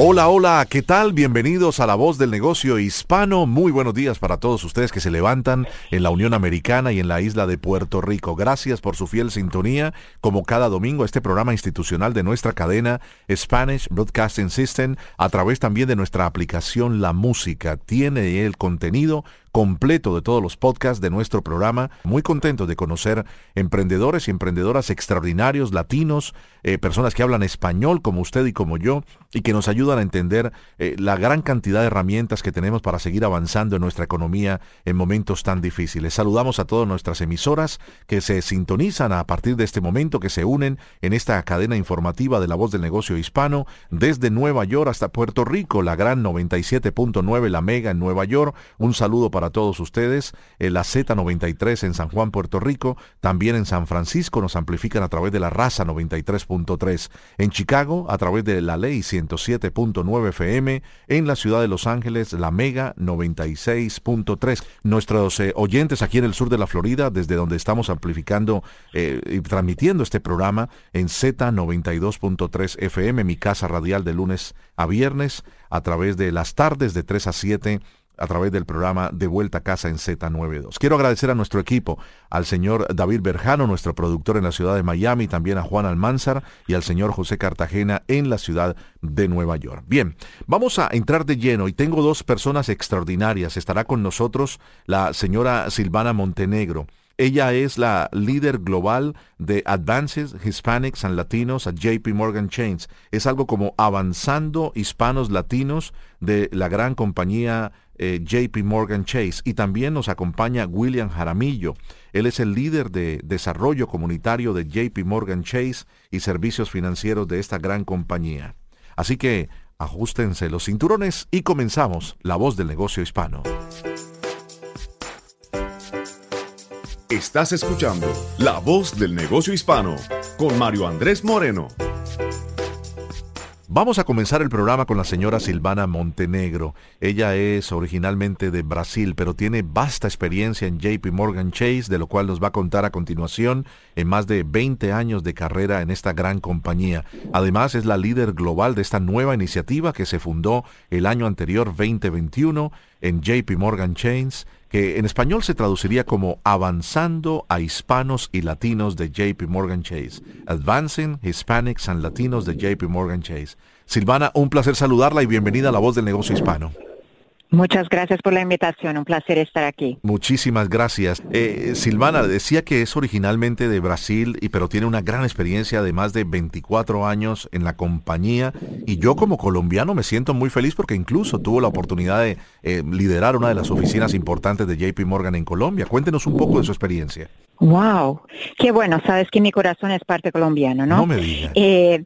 Hola, hola, ¿qué tal? Bienvenidos a La Voz del Negocio Hispano. Muy buenos días para todos ustedes que se levantan en la Unión Americana y en la isla de Puerto Rico. Gracias por su fiel sintonía, como cada domingo, este programa institucional de nuestra cadena Spanish Broadcasting System, a través también de nuestra aplicación La Música. Tiene el contenido completo de todos los podcasts de nuestro programa. Muy contento de conocer emprendedores y emprendedoras extraordinarios, latinos, eh, personas que hablan español como usted y como yo, y que nos ayudan a entender eh, la gran cantidad de herramientas que tenemos para seguir avanzando en nuestra economía en momentos tan difíciles. Saludamos a todas nuestras emisoras que se sintonizan a partir de este momento, que se unen en esta cadena informativa de la voz del negocio hispano, desde Nueva York hasta Puerto Rico, la gran 97.9, la mega en Nueva York. Un saludo para todos ustedes. La Z93 en San Juan, Puerto Rico, también en San Francisco nos amplifican a través de la raza 93.3. En Chicago, a través de la ley 107.9 FM. En la ciudad de Los Ángeles, la Mega 96.3. Nuestros eh, oyentes aquí en el sur de la Florida, desde donde estamos amplificando eh, y transmitiendo este programa en Z92.3 FM, mi casa radial de lunes a viernes, a través de las tardes de 3 a 7 a través del programa De Vuelta a Casa en Z92. Quiero agradecer a nuestro equipo, al señor David Berjano, nuestro productor en la ciudad de Miami, también a Juan Almanzar y al señor José Cartagena en la ciudad de Nueva York. Bien, vamos a entrar de lleno y tengo dos personas extraordinarias. Estará con nosotros la señora Silvana Montenegro. Ella es la líder global de Advances Hispanics and Latinos a JP Morgan Chains. Es algo como avanzando hispanos latinos de la gran compañía eh, JP Morgan Chase. Y también nos acompaña William Jaramillo. Él es el líder de desarrollo comunitario de JP Morgan Chase y servicios financieros de esta gran compañía. Así que ajustense los cinturones y comenzamos La Voz del Negocio Hispano. Estás escuchando La Voz del Negocio Hispano con Mario Andrés Moreno. Vamos a comenzar el programa con la señora Silvana Montenegro. Ella es originalmente de Brasil, pero tiene vasta experiencia en JP Morgan Chase, de lo cual nos va a contar a continuación en más de 20 años de carrera en esta gran compañía. Además, es la líder global de esta nueva iniciativa que se fundó el año anterior, 2021, en JP Morgan Chase que en español se traduciría como Avanzando a Hispanos y Latinos de JP Morgan Chase. Advancing Hispanics and Latinos de JP Morgan Chase. Silvana, un placer saludarla y bienvenida a La Voz del Negocio Hispano. Muchas gracias por la invitación, un placer estar aquí. Muchísimas gracias. Eh, Silvana decía que es originalmente de Brasil, y, pero tiene una gran experiencia de más de 24 años en la compañía. Y yo como colombiano me siento muy feliz porque incluso tuvo la oportunidad de eh, liderar una de las oficinas importantes de JP Morgan en Colombia. Cuéntenos un poco de su experiencia. Wow, qué bueno, sabes que mi corazón es parte colombiano, ¿no? No me digas. Eh,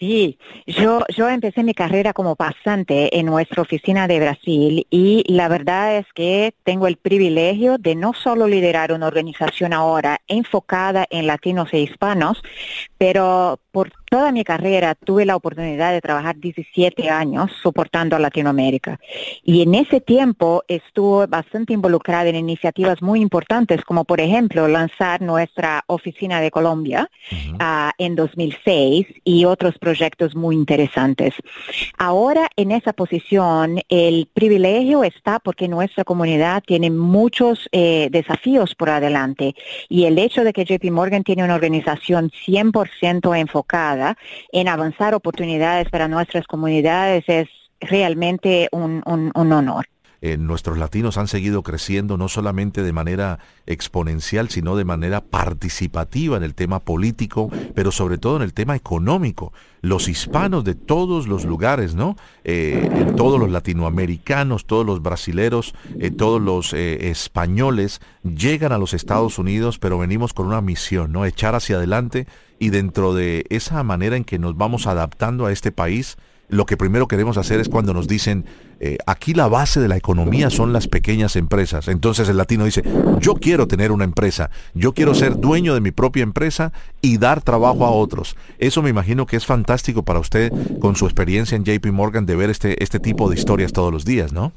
Sí, yo, yo empecé mi carrera como pasante en nuestra oficina de Brasil y la verdad es que tengo el privilegio de no solo liderar una organización ahora enfocada en latinos e hispanos, pero por toda mi carrera tuve la oportunidad de trabajar 17 años soportando a Latinoamérica. Y en ese tiempo estuve bastante involucrada en iniciativas muy importantes, como por ejemplo lanzar nuestra oficina de Colombia uh, en 2006 y otros proyectos muy interesantes. Ahora en esa posición el privilegio está porque nuestra comunidad tiene muchos eh, desafíos por adelante y el hecho de que JP Morgan tiene una organización 100% enfocada en avanzar oportunidades para nuestras comunidades es realmente un, un honor. Eh, nuestros latinos han seguido creciendo no solamente de manera exponencial, sino de manera participativa en el tema político, pero sobre todo en el tema económico. Los hispanos de todos los lugares, ¿no? Eh, todos los latinoamericanos, todos los brasileros, eh, todos los españoles llegan a los Estados Unidos, pero venimos con una misión, ¿no? Echar hacia adelante y dentro de esa manera en que nos vamos adaptando a este país, lo que primero queremos hacer es cuando nos dicen, eh, aquí la base de la economía son las pequeñas empresas. Entonces el latino dice, yo quiero tener una empresa, yo quiero ser dueño de mi propia empresa y dar trabajo a otros. Eso me imagino que es fantástico para usted con su experiencia en JP Morgan de ver este, este tipo de historias todos los días, ¿no?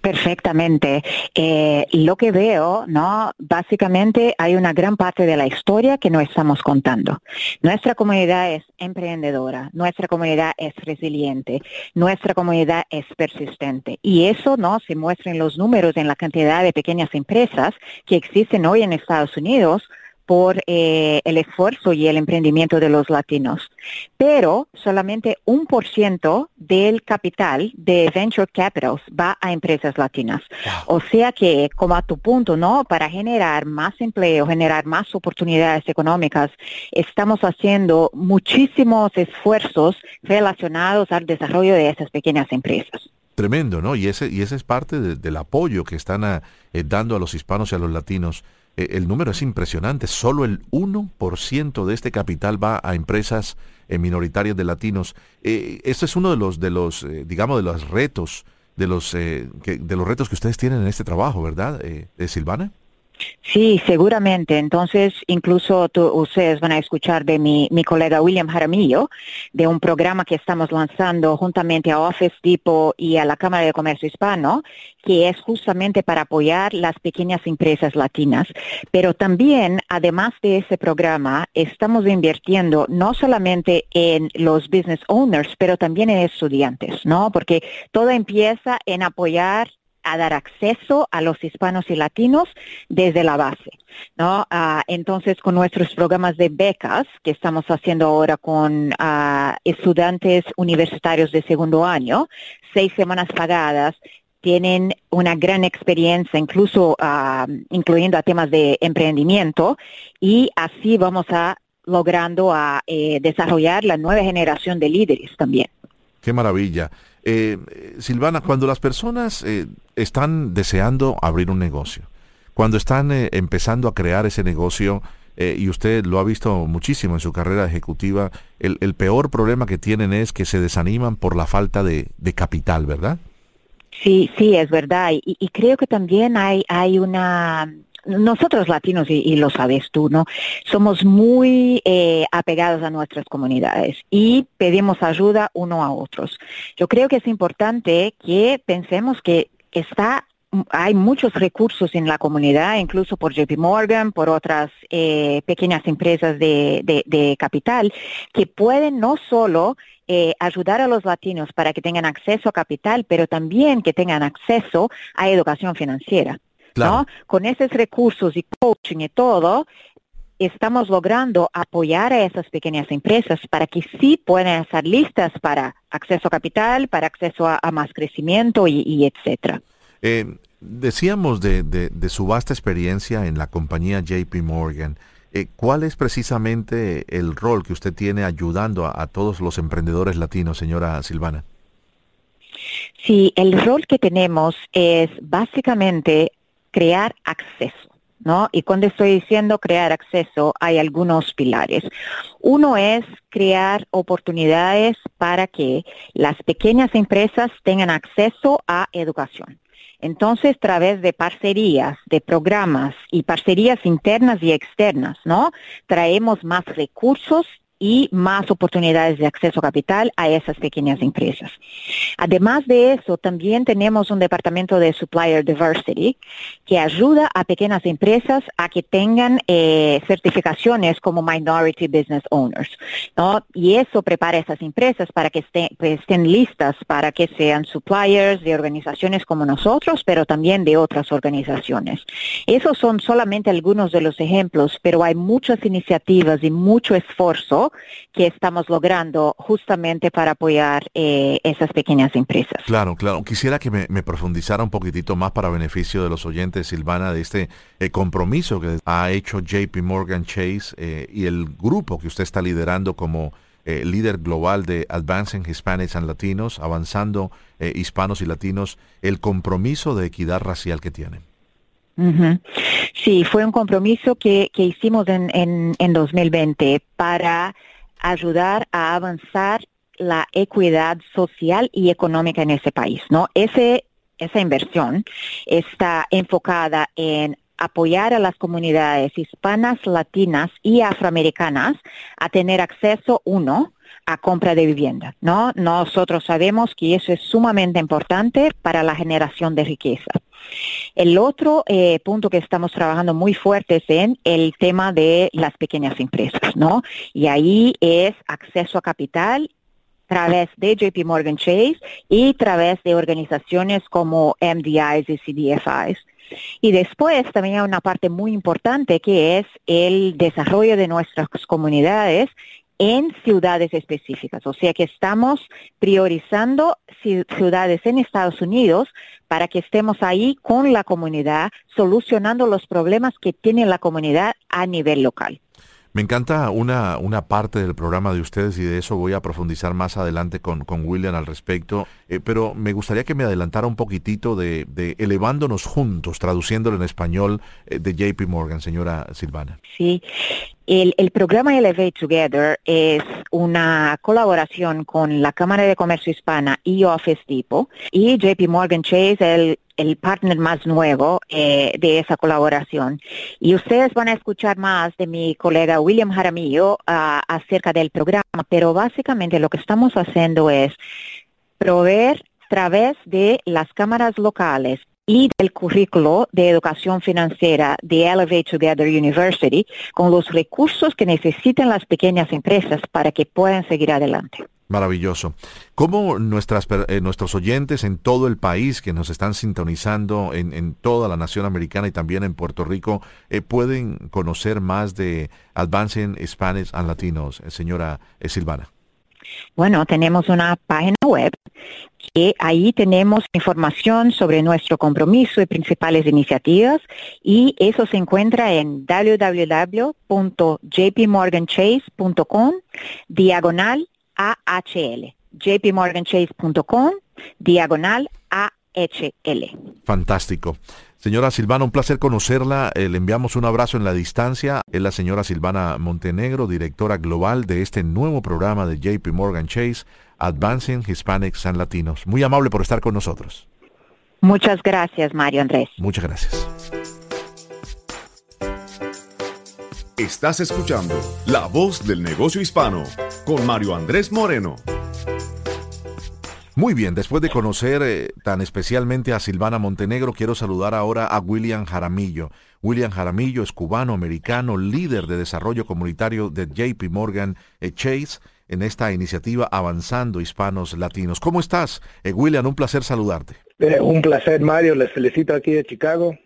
Perfectamente. Eh, lo que veo, ¿no? Básicamente hay una gran parte de la historia que no estamos contando. Nuestra comunidad es emprendedora, nuestra comunidad es resiliente, nuestra comunidad es persistente. Y eso, ¿no? Se muestra en los números, en la cantidad de pequeñas empresas que existen hoy en Estados Unidos por eh, el esfuerzo y el emprendimiento de los latinos. Pero solamente un por ciento del capital de Venture Capitals va a empresas latinas. O sea que, como a tu punto, ¿no? Para generar más empleo, generar más oportunidades económicas, estamos haciendo muchísimos esfuerzos relacionados al desarrollo de esas pequeñas empresas. Tremendo, ¿no? Y ese, y ese es parte del apoyo que están eh, dando a los hispanos y a los latinos el número es impresionante. Solo el 1% de este capital va a empresas eh, minoritarias de latinos. Eh, es uno de los, de los digamos, de los retos, de los, que, de los retos que ustedes tienen en este trabajo, ¿verdad, Silvana? Sí, seguramente. Entonces, incluso ustedes van a escuchar de mi, mi, colega William Jaramillo, de un programa que estamos lanzando juntamente a Office Depot y a la Cámara de Comercio Hispano, que es justamente para apoyar las pequeñas empresas latinas. Pero también, además de ese programa, estamos invirtiendo no solamente en los business owners, pero también en estudiantes, ¿no? Porque todo empieza en apoyar a dar acceso a los hispanos y latinos desde la base. ¿no? Ah, entonces, con nuestros programas de becas que estamos haciendo ahora con ah, estudiantes universitarios de segundo año, seis semanas pagadas, tienen una gran experiencia, incluso ah, incluyendo a temas de emprendimiento, y así vamos a logrando a eh, desarrollar la nueva generación de líderes también. Qué maravilla. Eh, Silvana, cuando las personas eh, están deseando abrir un negocio, cuando están eh, empezando a crear ese negocio, y usted lo ha visto muchísimo en su carrera ejecutiva, el, peor problema que tienen es que se desaniman por la falta de capital, ¿verdad? Sí, sí, es verdad. Y, y, creo que también hay, hay una nosotros latinos, y, lo sabes tú, ¿no? Somos muy eh, apegados a nuestras comunidades y pedimos ayuda uno a otros. Yo creo que es importante que pensemos que está hay muchos recursos en la comunidad, incluso por JP Morgan, por otras eh, pequeñas empresas de, de, capital, que pueden no solo eh, ayudar a los latinos para que tengan acceso a capital, pero también que tengan acceso a educación financiera. Con esos recursos y coaching y todo, estamos logrando apoyar a esas pequeñas empresas para que sí puedan estar listas para acceso a capital, para acceso a, más crecimiento y, etcétera. Eh, decíamos de, su vasta experiencia en la compañía JP Morgan. Eh, ¿Cuál es precisamente el rol que usted tiene ayudando a todos los emprendedores latinos, señora Silvana? Sí, el rol que tenemos es básicamente crear acceso. ¿No? Y cuando estoy diciendo crear acceso, hay algunos pilares. Uno es crear oportunidades para que las pequeñas empresas tengan acceso a educación. Entonces, a través de parcerías, de programas y parcerías internas y externas, ¿no? Traemos más recursos y más oportunidades de acceso a capital a esas pequeñas empresas. Además de eso, también tenemos un departamento de Supplier Diversity que ayuda a pequeñas empresas a que tengan eh, certificaciones como Minority Business Owners. ¿no? Y eso prepara a esas empresas para que pues, estén listas para que sean suppliers de organizaciones como nosotros, pero también de otras organizaciones. Esos son solamente algunos de los ejemplos, pero hay muchas iniciativas y mucho esfuerzo que estamos logrando justamente para apoyar eh, esas pequeñas empresas. Claro, claro. Quisiera que me, profundizara un poquitito más para beneficio de los oyentes, Silvana, de este eh, compromiso que ha hecho JP Morgan Chase eh, y el grupo que usted está liderando como líder global de Advancing Hispanics and Latinos, avanzando hispanos y latinos, el compromiso de equidad racial que tienen. Sí, fue un compromiso que, hicimos en, en, en 2020 para ayudar a avanzar la equidad social y económica en ese país, ¿no? Ese, esa inversión está enfocada en apoyar a las comunidades hispanas, latinas y afroamericanas a tener acceso, uno, a compra de vivienda, ¿no? Nosotros sabemos que eso es sumamente importante para la generación de riqueza. El otro eh, punto que estamos trabajando muy fuerte es en el tema de las pequeñas empresas, ¿no? Y ahí es acceso a capital a través de JP Morgan Chase y través de organizaciones como MDIs y CDFIs. Y después también hay una parte muy importante que es el desarrollo de nuestras comunidades en ciudades específicas. O sea que estamos priorizando ciudades en Estados Unidos para que estemos ahí con la comunidad, solucionando los problemas que tiene la comunidad a nivel local. Me encanta una, una parte del programa de ustedes y de eso voy a profundizar más adelante con, con William al respecto, eh, pero me gustaría que me adelantara un poquitito de, de elevándonos juntos, traduciéndolo en español eh, de JP Morgan, señora Silvana. Sí, el, programa Elevate Together es una colaboración con la Cámara de Comercio Hispana y Office Depot y JP Morgan Chase, el el partner más nuevo eh, de esa colaboración. Y ustedes van a escuchar más de mi colega William Jaramillo ah, acerca del programa, pero básicamente lo que estamos haciendo es proveer a través de las cámaras locales y del currículo de educación financiera de Elevate Together University con los recursos que necesitan las pequeñas empresas para que puedan seguir adelante. Maravilloso. ¿Cómo nuestras, eh, nuestros oyentes en todo el país que nos están sintonizando en, toda la nación americana y también en Puerto Rico eh, pueden conocer más de Advancing Spanish and Latinos, eh, señora Silvana? Bueno, tenemos una página web que ahí tenemos información sobre nuestro compromiso y principales iniciativas y eso se encuentra en www.jpmorganchase.com diagonal AHL. jpmorganchase.com, diagonal AHL. Fantástico. Señora Silvana, un placer conocerla. Eh, le enviamos un abrazo en la distancia. Es la señora Silvana Montenegro, directora global de este nuevo programa de JP Morgan Chase, Advancing Hispanics and Latinos. Muy amable por estar con nosotros. Muchas gracias, Mario Andrés. Muchas gracias. Estás escuchando La Voz del Negocio Hispano con Mario Andrés Moreno. Muy bien, después de conocer eh, tan especialmente a Silvana Montenegro, quiero saludar ahora a William Jaramillo. William Jaramillo es cubano-americano, líder de desarrollo comunitario de JP Morgan eh, Chase en esta iniciativa Avanzando Hispanos Latinos. ¿Cómo estás? Eh, William, un placer saludarte. un placer, Mario. Les felicito aquí de Chicago.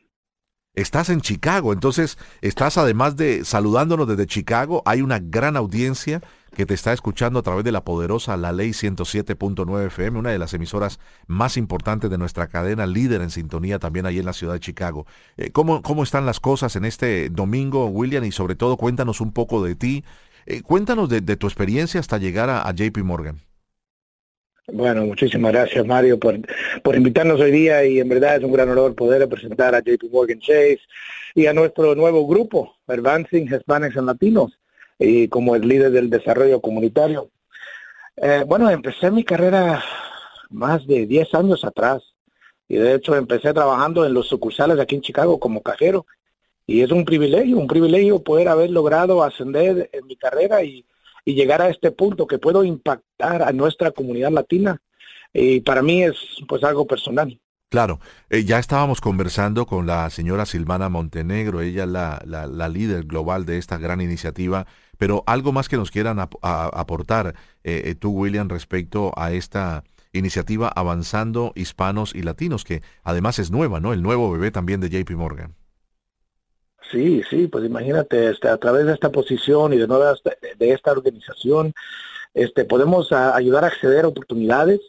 Estás en Chicago, entonces estás además de saludándonos desde Chicago, hay una gran audiencia que te está escuchando a través de la poderosa La Ley 107.9 FM, una de las emisoras más importantes de nuestra cadena, líder en sintonía también ahí en la ciudad de Chicago. Eh, ¿cómo, ¿Cómo están las cosas en este domingo, William? Y sobre todo cuéntanos un poco de ti. Eh, cuéntanos de, tu experiencia hasta llegar a JP Morgan. Bueno, muchísimas gracias Mario por, por invitarnos hoy día y en verdad es un gran honor poder presentar a JP Morgan Chase y a nuestro nuevo grupo, Advancing Hispanics and Latinos, y como el líder del desarrollo comunitario. Eh, bueno, empecé mi carrera más de 10 años atrás y de hecho empecé trabajando en los sucursales aquí en Chicago como cajero y es un privilegio, un privilegio poder haber logrado ascender en mi carrera y y llegar a este punto que puedo impactar a nuestra comunidad latina. Y para mí es pues algo personal. Claro, eh, ya estábamos conversando con la señora Silvana Montenegro, ella es la, la, líder global de esta gran iniciativa, pero algo más que nos quieran aportar eh, eh, tú, William, respecto a esta iniciativa Avanzando Hispanos y Latinos, que además es nueva, ¿no? El nuevo bebé también de JP Morgan. Sí, sí, pues imagínate, este, a través de esta posición y de, nuevas, de esta organización, este, podemos ayudar a acceder a oportunidades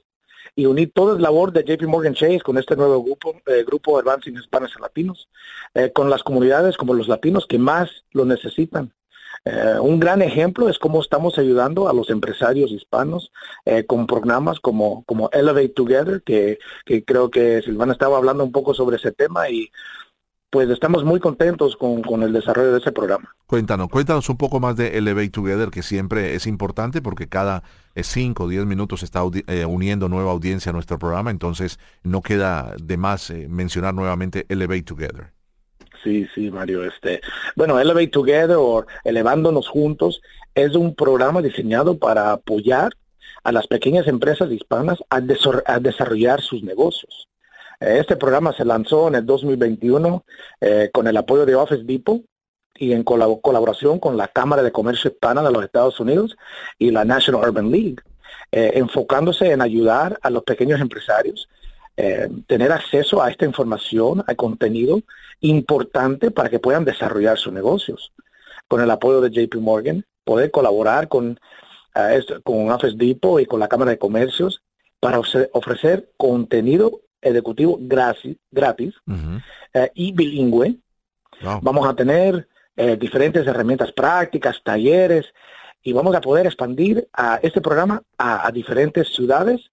y unir toda la labor de JP Morgan Chase con este nuevo grupo, eh, grupo Advancing Spanish and Latinos, eh, con las comunidades como los latinos que más lo necesitan. Eh, un gran ejemplo es cómo estamos ayudando a los empresarios hispanos con programas como, como Elevate Together, que, que creo que Silvana estaba hablando un poco sobre ese tema y pues estamos muy contentos con, el desarrollo de ese programa. Cuéntanos, cuéntanos un poco más de Elevate Together, que siempre es importante porque cada 5 o 10 minutos está eh, uniendo nueva audiencia a nuestro programa, entonces no queda de más eh, mencionar nuevamente Elevate Together. Sí, sí, Mario. Este, bueno, Elevate Together o Elevándonos Juntos es un programa diseñado para apoyar a las pequeñas empresas hispanas a desarrollar sus negocios. Este programa se lanzó en el 2021 eh, con el apoyo de Office Depot y en colaboración con la Cámara de Comercio Hispana de los Estados Unidos y la National Urban League, eh, enfocándose en ayudar a los pequeños empresarios eh, tener acceso a esta información, a contenido importante para que puedan desarrollar sus negocios. Con el apoyo de JP Morgan, poder colaborar con, con Office Depot y con la Cámara de Comercios para ofrecer contenido ejecutivo gratis, gratis eh, y bilingüe. Vamos a tener eh, diferentes herramientas prácticas, talleres, y vamos a poder expandir a este programa a, diferentes ciudades,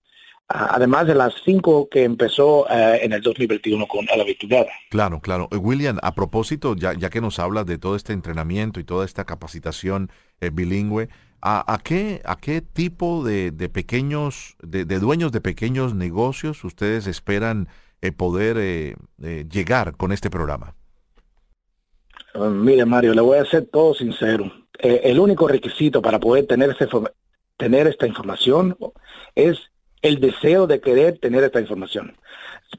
además de las cinco que empezó eh, en el 2021 con la Together. Claro, claro. William, a propósito, ya, ya que nos hablas de todo este entrenamiento y toda esta capacitación bilingüe, ¿A, qué, ¿A qué tipo de, pequeños, de, dueños de pequeños negocios ustedes esperan eh, poder eh, eh, llegar con este programa? Uh, mire, Mario, le voy a ser todo sincero. el único requisito para poder tener, tener esta información es el deseo de querer tener esta información.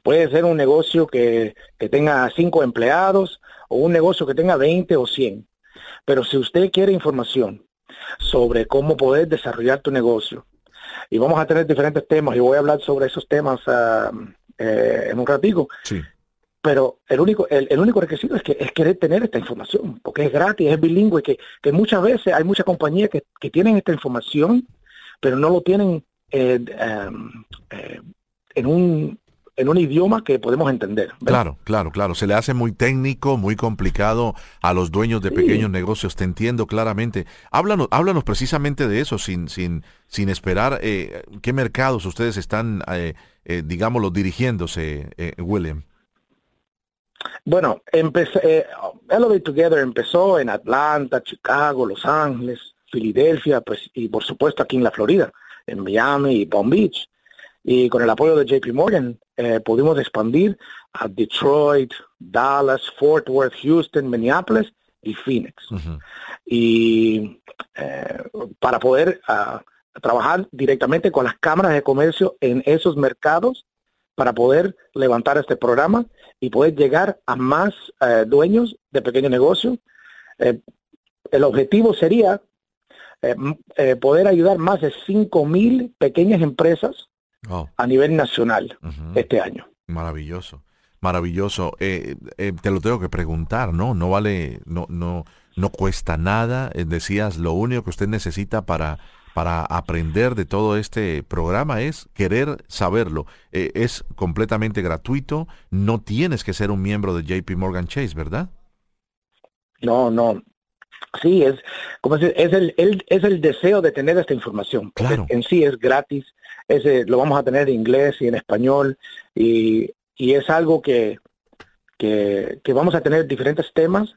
Puede ser un negocio que, que tenga cinco empleados o un negocio que tenga 20 o 100. Pero si usted quiere información sobre cómo poder desarrollar tu negocio. Y vamos a tener diferentes temas y voy a hablar sobre esos temas ah, eh, en un ratito. Sí. Pero el único, el, único requisito es que es querer tener esta información, porque es gratis, es bilingüe, que, que muchas veces hay muchas compañías que, que tienen esta información, pero no lo tienen eh, eh, en un en un idioma que podemos entender. Claro, claro, claro. Se le hace muy técnico, muy complicado a los dueños de pequeños negocios. Te entiendo claramente. Háblanos, háblanos precisamente de eso, sin, sin, sin esperar eh, qué mercados ustedes están, eh, eh, digámoslo, dirigiéndose, eh, William. Bueno, empecé, Elevate Together empezó en Atlanta, Chicago, Los Ángeles, Filadelfia, pues, y por supuesto aquí en la Florida, en Miami y Palm Beach. Y con el apoyo de JP Morgan eh, pudimos expandir a Detroit, Dallas, Fort Worth, Houston, Minneapolis y Phoenix. Y eh, para poder ah, trabajar directamente con las cámaras de comercio en esos mercados para poder levantar este programa y poder llegar a más eh, dueños de pequeños negocios. el objetivo sería poder ayudar más de 5 mil pequeñas empresas Oh. a nivel nacional este año. Maravilloso, maravilloso. Eh, eh, te lo tengo que preguntar, ¿no? No vale, no, no, no cuesta nada. Eh, decías, lo único que usted necesita para, para aprender de todo este programa es querer saberlo. es completamente gratuito. No tienes que ser un miembro de JP Morgan Chase, ¿verdad? No, no. Sí, es, como es, el, es el deseo de tener esta información. Claro. En sí es gratis, ese, lo vamos a tener en inglés y en español, y, y es algo que, que, vamos a tener diferentes temas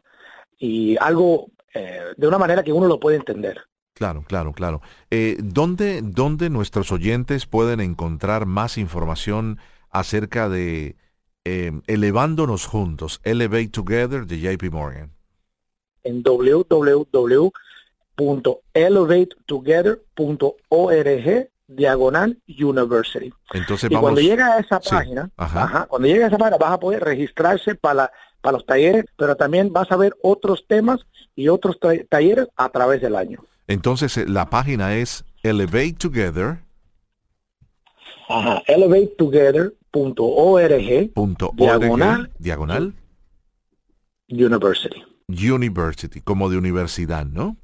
y algo eh, de una manera que uno lo puede entender. Claro, claro, claro. Eh, ¿dónde, ¿Dónde nuestros oyentes pueden encontrar más información acerca de eh, Elevándonos Juntos, Elevate Together de JP Morgan? En www.elevatetogether.org diagonal university. Entonces, y cuando llega a esa página, cuando llega a esa página vas a poder registrarse para, para los talleres, pero también vas a ver otros temas y otros talleres a través del año. Entonces eh, la página es Elevate Together. Ajá, elevatetogether.org diagonal, diagonal University. University, como de universidad, ¿no?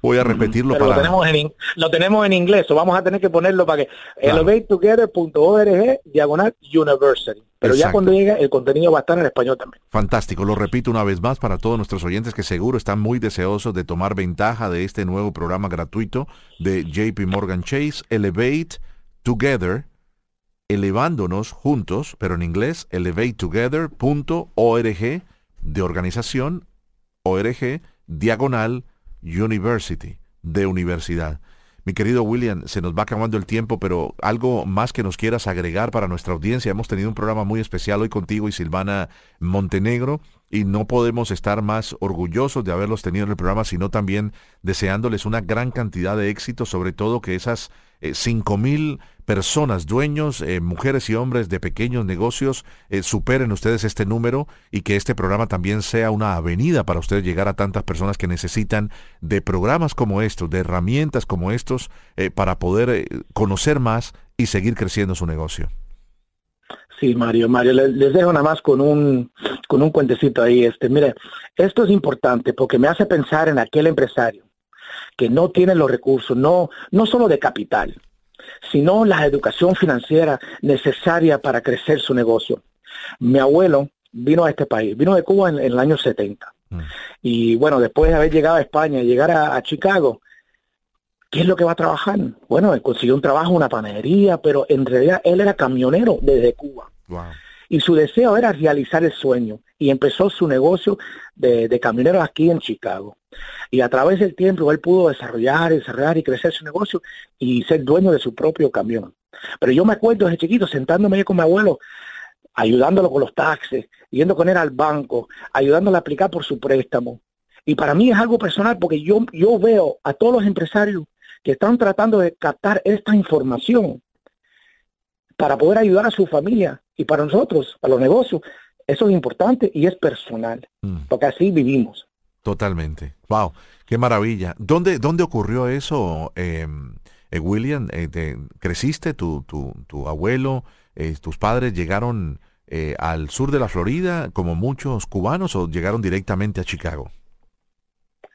Voy a repetirlo para... Lo tenemos, en, lo tenemos en inglés, o vamos a tener que ponerlo para que... elevatetogether.org diagonal university. Pero ya cuando llegue el contenido va a estar en español también. Fantástico, lo repito una vez más para todos nuestros oyentes que seguro están muy deseosos de tomar ventaja de este nuevo programa gratuito de JP Morgan Chase, Elevate Together, elevándonos juntos, pero en inglés, elevatetogether.org de organización, org, diagonal, University, de universidad. Mi querido William, se nos va acabando el tiempo, pero algo más que nos quieras agregar para nuestra audiencia. Hemos tenido un programa muy especial hoy contigo y Silvana Montenegro y no podemos estar más orgullosos de haberlos tenido en el programa, sino también deseándoles una gran cantidad de éxito, sobre todo que esas eh, cinco mil personas, dueños, eh, mujeres y hombres de pequeños negocios, eh, superen ustedes este número y que este programa también sea una avenida para ustedes llegar a tantas personas que necesitan de programas como estos, de herramientas como estos, para poder conocer más y seguir creciendo su negocio. Sí, Mario, Mario, les, dejo nada más con un, con un cuentecito ahí. Este, mire, esto es importante porque me hace pensar en aquel empresario que no tiene los recursos, no, no solo de capital, sino la educación financiera necesaria para crecer su negocio. Mi abuelo vino a este país, vino de Cuba en, el año 70. Mm. Y bueno, después de haber llegado a España y llegar a, Chicago, ¿qué es lo que va a trabajar? Bueno, él consiguió un trabajo en una panadería, pero en realidad él era camionero desde Cuba. Y su deseo era realizar el sueño y empezó su negocio de, de camionero aquí en Chicago. Y a través del tiempo él pudo desarrollar, desarrollar y crecer su negocio y ser dueño de su propio camión. Pero yo me acuerdo desde chiquito sentándome con mi abuelo, ayudándolo con los taxes, yendo con él al banco, ayudándole a aplicar por su préstamo. Y para mí es algo personal porque yo, yo veo a todos los empresarios que están tratando de captar esta información para poder ayudar a su familia y para nosotros, a los negocios. Eso es importante y es personal, mm. porque así vivimos. Totalmente. Wow, qué maravilla. ¿Dónde, dónde ocurrió eso, em, eh, William? Eh, ¿Creciste? ¿Tu, tu, tu abuelo, eh, tus padres llegaron al sur de la Florida como muchos cubanos o llegaron directamente a Chicago?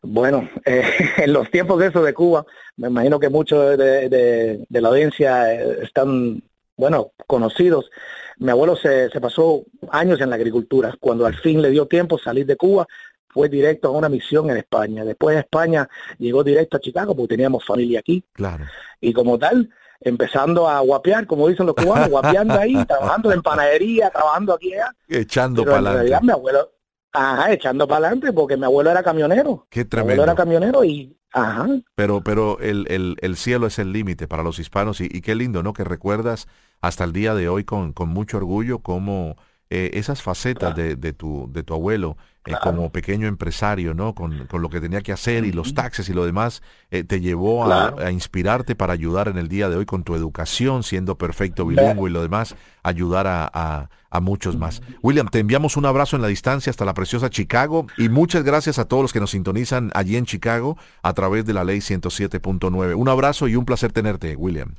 Bueno, en los tiempos de eso de Cuba, me imagino que muchos de, de, la audiencia están, bueno, conocidos. Mi abuelo se, se pasó años en la agricultura. Cuando al fin le dio tiempo salir de Cuba, fue directo a una misión en España. Después de España llegó directo a Chicago porque teníamos familia aquí. Claro. Y como tal, empezando a guapear, como dicen los cubanos, guapeando ahí, trabajando en panadería, trabajando aquí allá. Echando para adelante. mi abuelo, ajá, echando para adelante porque mi abuelo era camionero. Qué tremendo. Mi abuelo era camionero y Ajá. Pero, pero el, el, el cielo es el límite para los hispanos y, y, qué lindo, ¿no? Que recuerdas hasta el día de hoy con, con mucho orgullo cómo eh, esas facetas de, de, tu, de tu abuelo eh, como pequeño empresario, ¿no? Con, con, lo que tenía que hacer y los taxes y lo demás, eh, te llevó a, inspirarte para ayudar en el día de hoy con tu educación, siendo perfecto bilingüe y lo demás, ayudar a, a, muchos más. William, te enviamos un abrazo en la distancia hasta la preciosa Chicago y muchas gracias a todos los que nos sintonizan allí en Chicago a través de la ley 107.9. Un abrazo y un placer tenerte, William.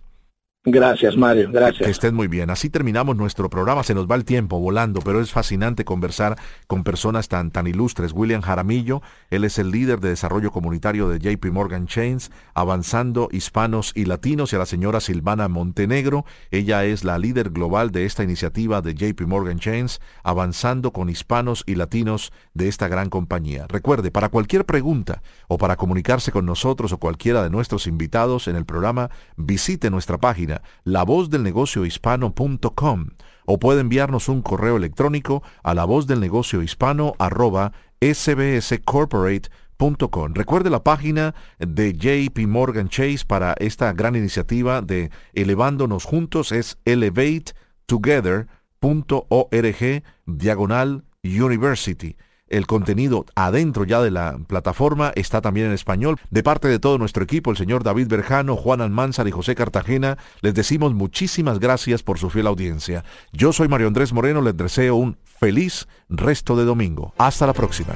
Gracias, Mario. Gracias. Que estén muy bien. Así terminamos nuestro programa. Se nos va el tiempo volando, pero es fascinante conversar con personas tan, tan ilustres. William Jaramillo, él es el líder de desarrollo comunitario de JP Morgan Chains, avanzando hispanos y latinos, y a la señora Silvana Montenegro. Ella es la líder global de esta iniciativa de JP Morgan Chains, avanzando con hispanos y latinos de esta gran compañía. Recuerde, para cualquier pregunta o para comunicarse con nosotros o cualquiera de nuestros invitados en el programa, visite nuestra página la voz del negocio hispano.com o puede enviarnos un correo electrónico a la voz del negocio hispano arroba sbscorporate.com. Recuerde la página de JP Morgan Chase para esta gran iniciativa de Elevándonos Juntos es elevatetogether.org diagonal university. El contenido adentro ya de la plataforma está también en español. De parte de todo nuestro equipo, el señor David Berjano, Juan Almanzar y José Cartagena, les decimos muchísimas gracias por su fiel audiencia. Yo soy Mario Andrés Moreno, les deseo un feliz resto de domingo. Hasta la próxima.